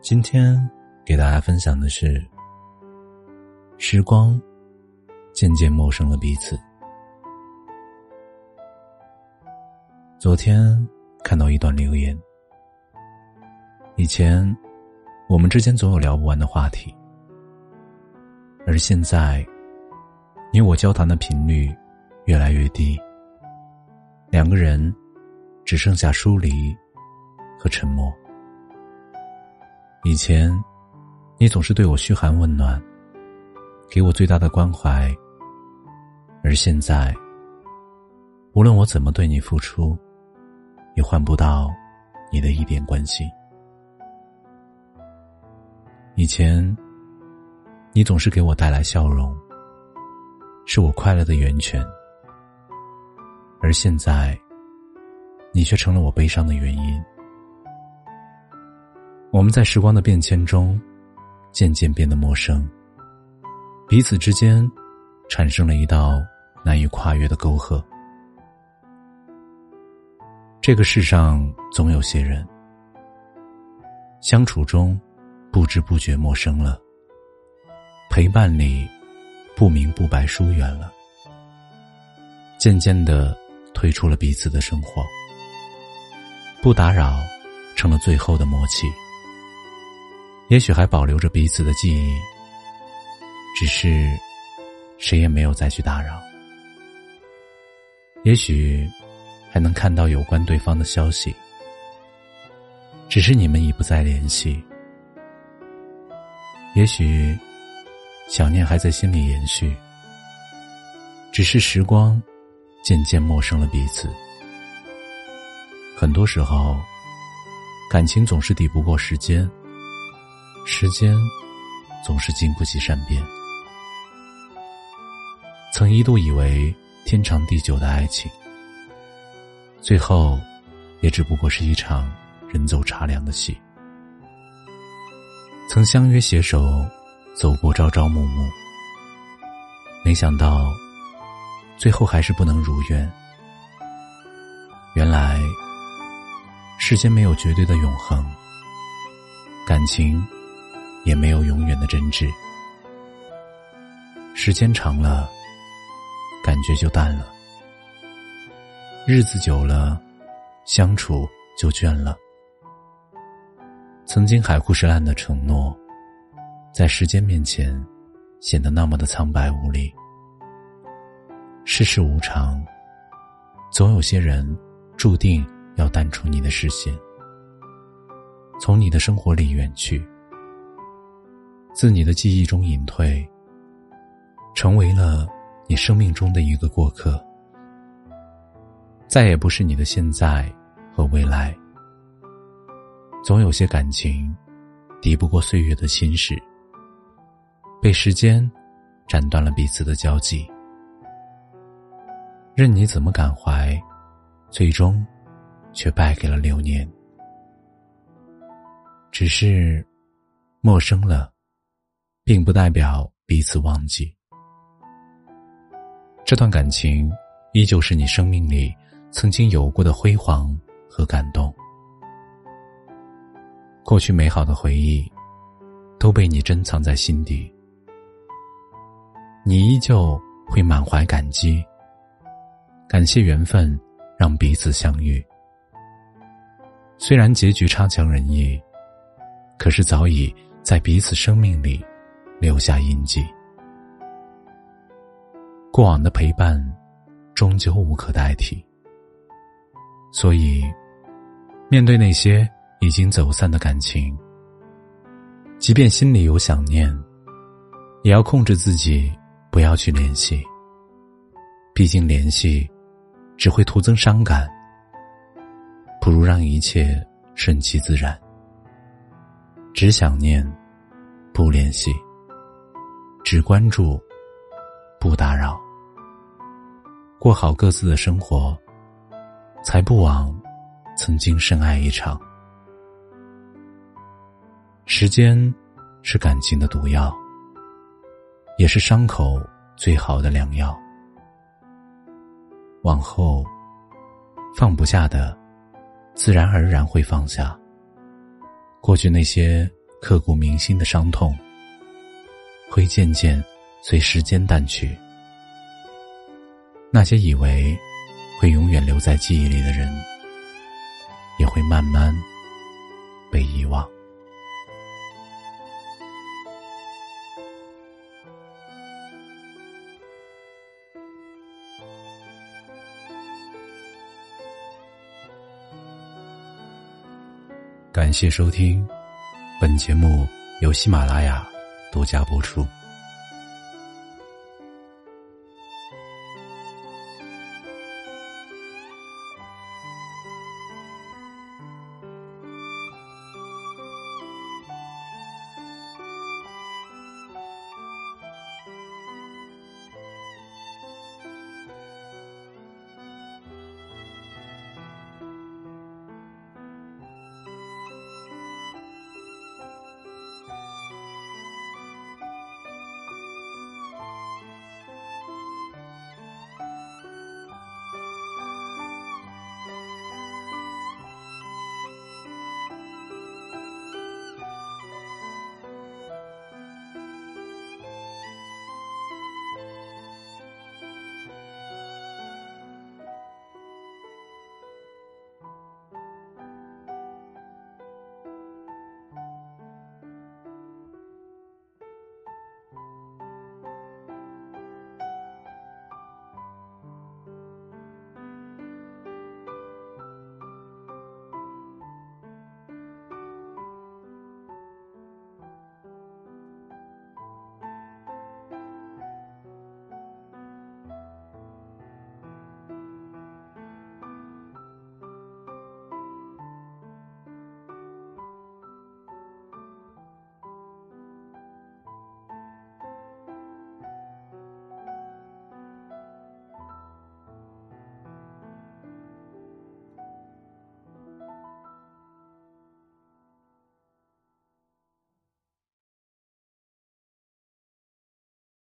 今天给大家分享的是：时光渐渐陌生了彼此。昨天看到一段留言，以前我们之间总有聊不完的话题，而现在你我交谈的频率越来越低，两个人只剩下疏离和沉默。以前，你总是对我嘘寒问暖，给我最大的关怀。而现在，无论我怎么对你付出，也换不到你的一点关心。以前，你总是给我带来笑容，是我快乐的源泉。而现在，你却成了我悲伤的原因。我们在时光的变迁中，渐渐变得陌生，彼此之间产生了一道难以跨越的沟壑。这个世上总有些人，相处中不知不觉陌生了，陪伴里不明不白疏远了，渐渐的退出了彼此的生活，不打扰成了最后的默契。也许还保留着彼此的记忆，只是谁也没有再去打扰。也许还能看到有关对方的消息，只是你们已不再联系。也许想念还在心里延续，只是时光渐渐陌生了彼此。很多时候，感情总是抵不过时间。时间总是经不起善变。曾一度以为天长地久的爱情，最后也只不过是一场人走茶凉的戏。曾相约携手走过朝朝暮暮，没想到最后还是不能如愿。原来世间没有绝对的永恒，感情。也没有永远的真挚，时间长了，感觉就淡了；日子久了，相处就倦了。曾经海枯石烂的承诺，在时间面前，显得那么的苍白无力。世事无常，总有些人注定要淡出你的视线，从你的生活里远去。自你的记忆中隐退，成为了你生命中的一个过客，再也不是你的现在和未来。总有些感情，敌不过岁月的侵蚀，被时间斩断了彼此的交集。任你怎么感怀，最终却败给了流年。只是陌生了。并不代表彼此忘记，这段感情依旧是你生命里曾经有过的辉煌和感动。过去美好的回忆都被你珍藏在心底，你依旧会满怀感激，感谢缘分让彼此相遇。虽然结局差强人意，可是早已在彼此生命里。留下印记，过往的陪伴终究无可代替。所以，面对那些已经走散的感情，即便心里有想念，也要控制自己，不要去联系。毕竟联系，只会徒增伤感。不如让一切顺其自然，只想念，不联系；只关注，不打扰。过好各自的生活，才不枉曾经深爱一场。时间是感情的毒药，也是伤口最好的良药。往后放不下的，自然而然会放下。过去那些刻骨铭心的伤痛，会渐渐随时间淡去。那些以为会永远留在记忆里的人，也会慢慢被遗忘。感谢收听，本节目由喜马拉雅独家播出。